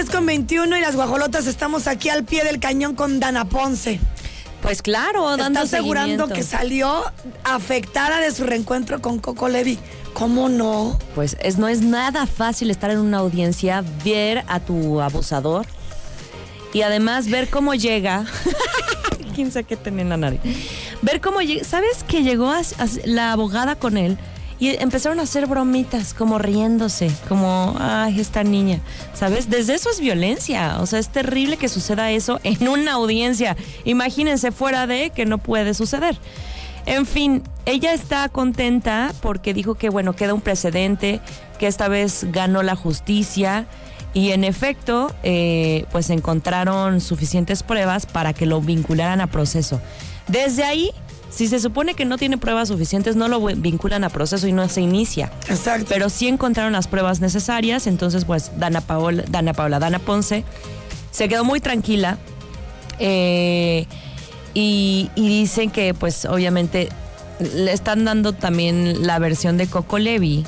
10 con 21 y las guajolotas estamos aquí al pie del cañón con Dana Ponce. Pues claro, dando Está asegurando que salió afectada de su reencuentro con Coco Levi. ¿Cómo no? Pues es, no es nada fácil estar en una audiencia, ver a tu abusador y además ver cómo llega. ¿Quién sabe qué tenía en la nariz? Ver cómo llega. ¿Sabes que llegó a- a- la abogada con él? Y empezaron a hacer bromitas, como riéndose, como, ay, esta niña. ¿Sabes? Desde eso es violencia. O sea, es terrible que suceda eso en una audiencia. Imagínense fuera de que no puede suceder. En fin, ella está contenta porque dijo que, bueno, queda un precedente, que esta vez ganó la justicia y en efecto, eh, pues encontraron suficientes pruebas para que lo vincularan a proceso. Desde ahí, si se supone que no tiene pruebas suficientes, no lo vinculan a proceso y no se inicia. Exacto. Pero sí encontraron las pruebas necesarias, entonces pues Dana Paola, Dana Paola, Dana Ponce se quedó muy tranquila eh, y, y dicen que pues obviamente le están dando también la versión de Coco Levi.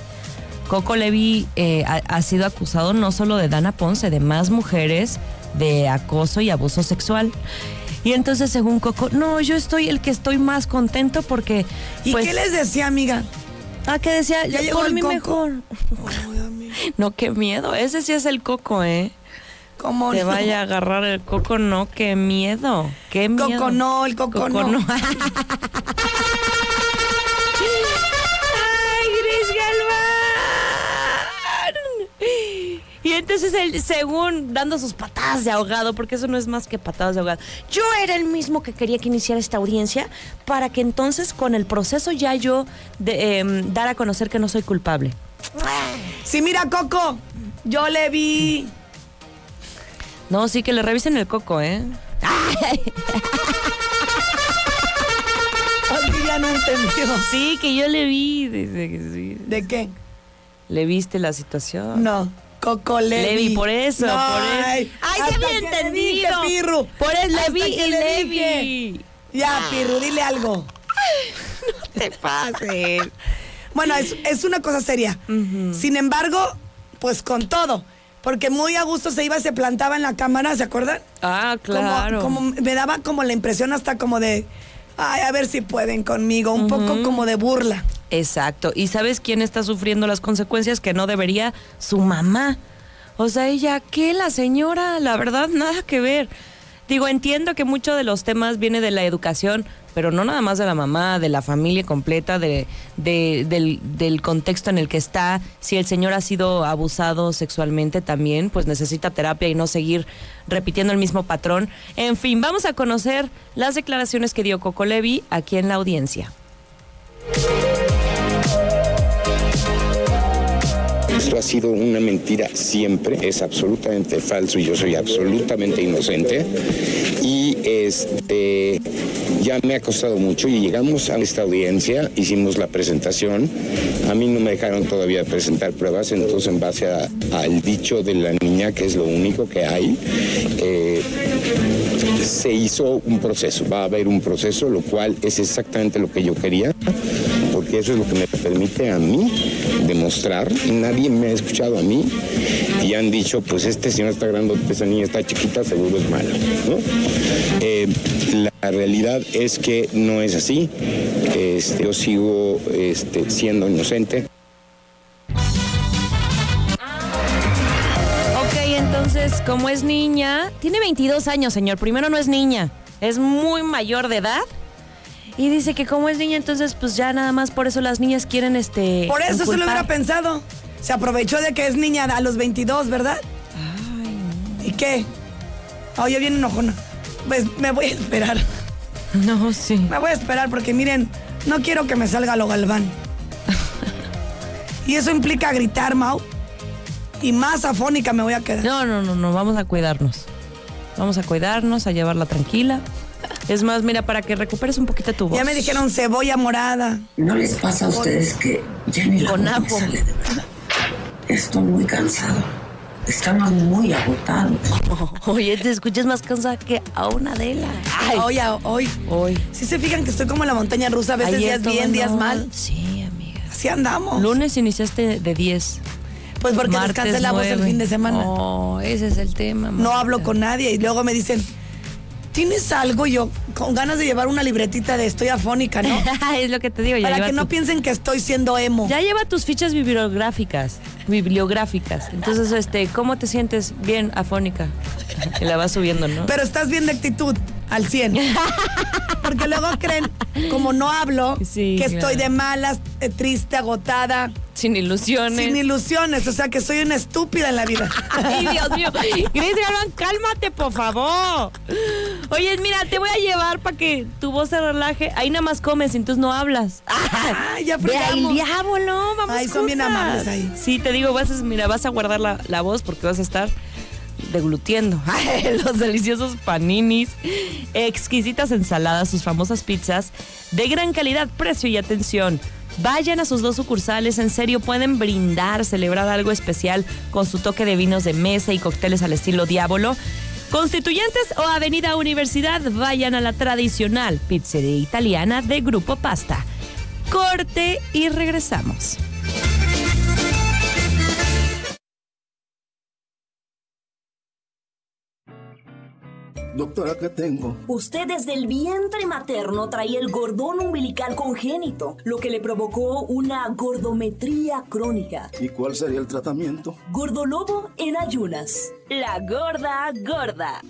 Coco Levi eh, ha, ha sido acusado no solo de Dana Ponce, de más mujeres de acoso y abuso sexual. Y entonces, según Coco, no, yo estoy el que estoy más contento porque. ¿Y pues, qué les decía, amiga? Ah, que decía, Ya yo llegó por mí Coco. mejor. Ay, No, qué miedo. Ese sí es el coco, ¿eh? ¿Cómo Te no? vaya a agarrar el coco, no, qué miedo. Qué miedo. Coco no, el coco, no. ¡Ay, Y entonces él, según dando sus patadas de ahogado, porque eso no es más que patadas de ahogado, yo era el mismo que quería que iniciara esta audiencia para que entonces con el proceso ya yo de, em, dar a conocer que no soy culpable. Sí, mira, Coco, yo le vi. No, sí que le revisen el coco, ¿eh? Olivia no entendió. Sí, que yo le vi. Dice que sí. ¿De qué? ¿Le viste la situación? No. Coco Levi. Levi, por eso, No, por eso. Ay, Ay, se había le entendido. dije, Pirru. Por eso Hasta Levi y le Levi. Ya, Pirru, dile algo. te pases. Bueno, es, es una cosa seria. Sin embargo, pues con todo. Porque muy a gusto se iba, se plantaba en la cámara, ¿se acuerdan? Ah, claro. Como, me daba como la impresión hasta como de, ay, a ver si pueden conmigo. Un poco como de burla. Exacto. ¿Y sabes quién está sufriendo las consecuencias que no debería? Su mamá. O sea, ella, ¿qué? La señora, la verdad, nada que ver. Digo, entiendo que mucho de los temas viene de la educación, pero no nada más de la mamá, de la familia completa, de, de- del, del contexto en el que está. Si el señor ha sido abusado sexualmente también, pues necesita terapia y no seguir repitiendo el mismo patrón. En fin, vamos a conocer las declaraciones que dio Coco Levi aquí en la audiencia. Esto ha sido una mentira siempre, es absolutamente falso y yo soy absolutamente inocente. Y este ya me ha costado mucho y llegamos a esta audiencia, hicimos la presentación. A mí no me dejaron todavía presentar pruebas, entonces en base al dicho de la niña, que es lo único que hay, eh, se hizo un proceso, va a haber un proceso, lo cual es exactamente lo que yo quería, porque eso es lo que me permite a mí demostrar. Nadie me ha escuchado a mí y han dicho, pues este señor está grande, esa niña está chiquita, seguro es malo. Eh, la realidad es que no es así. Este, yo sigo este, siendo inocente. Ok, entonces, como es niña, tiene 22 años, señor. Primero no es niña, es muy mayor de edad. Y dice que como es niña, entonces pues ya nada más por eso las niñas quieren este... Por eso se lo hubiera pensado. Se aprovechó de que es niña a los 22, ¿verdad? ¿Y qué? Oye, bien enojona. Pues me voy a esperar. No, sí. Me voy a esperar porque miren, no quiero que me salga lo galván. y eso implica gritar, Mau. Y más afónica me voy a quedar. No, no, no, no, vamos a cuidarnos. Vamos a cuidarnos, a llevarla tranquila. Es más, mira, para que recuperes un poquito tu voz. Ya me dijeron cebolla morada. ¿No les pasa a ustedes que ya ni la Con voz me sale de verdad? Estoy muy cansado. Estamos muy agotados. Oye, te escuchas más cansada que a una Adela. Ay, Hoy, hoy. hoy. Si se fijan que estoy como en la montaña rusa, a veces Ayer días bien, todo días no. mal. Sí, amiga. Así andamos. Lunes iniciaste de 10. Pues porque Martes descansé la voz el nueve. fin de semana. Oh, ese es el tema. No hablo con nadie y luego me dicen, ¿tienes algo? Yo, con ganas de llevar una libretita de estoy afónica, ¿no? es lo que te digo. Ya Para que no piensen que estoy siendo emo. Ya lleva tus fichas bibliográficas, bibliográficas. Entonces, este, ¿cómo te sientes? Bien, afónica. Y la vas subiendo, ¿no? Pero estás bien de actitud, al 100. Porque luego creen, como no hablo, Sí, que claro. estoy de malas, eh, triste, agotada, Sin ilusiones. sin ilusiones. O sea, que soy una estúpida en la vida. Ay, Dios mío. Grace Galván, cálmate, por favor. Oye, mira, te voy a llevar para que tu voz se relaje. Ahí nada más comes, entonces no hablas. Ay, ya Ve ahí, fregamos. diablo, vamos Ay, son bien juntas. amables ahí. Sí, te digo, vas a, mira, vas a guardar la, la voz porque vas a estar deglutiendo los deliciosos paninis, exquisitas ensaladas, sus famosas pizzas de gran calidad, precio y atención. Vayan a sus dos sucursales, en serio pueden brindar, celebrar algo especial con su toque de vinos de mesa y cócteles al estilo Diablo. Constituyentes o Avenida Universidad, vayan a la tradicional pizzería italiana de Grupo Pasta. Corte y regresamos. Doctora, ¿qué tengo? Usted desde el vientre materno traía el gordón umbilical congénito, lo que le provocó una gordometría crónica. ¿Y cuál sería el tratamiento? Gordolobo en ayunas. La gorda gorda.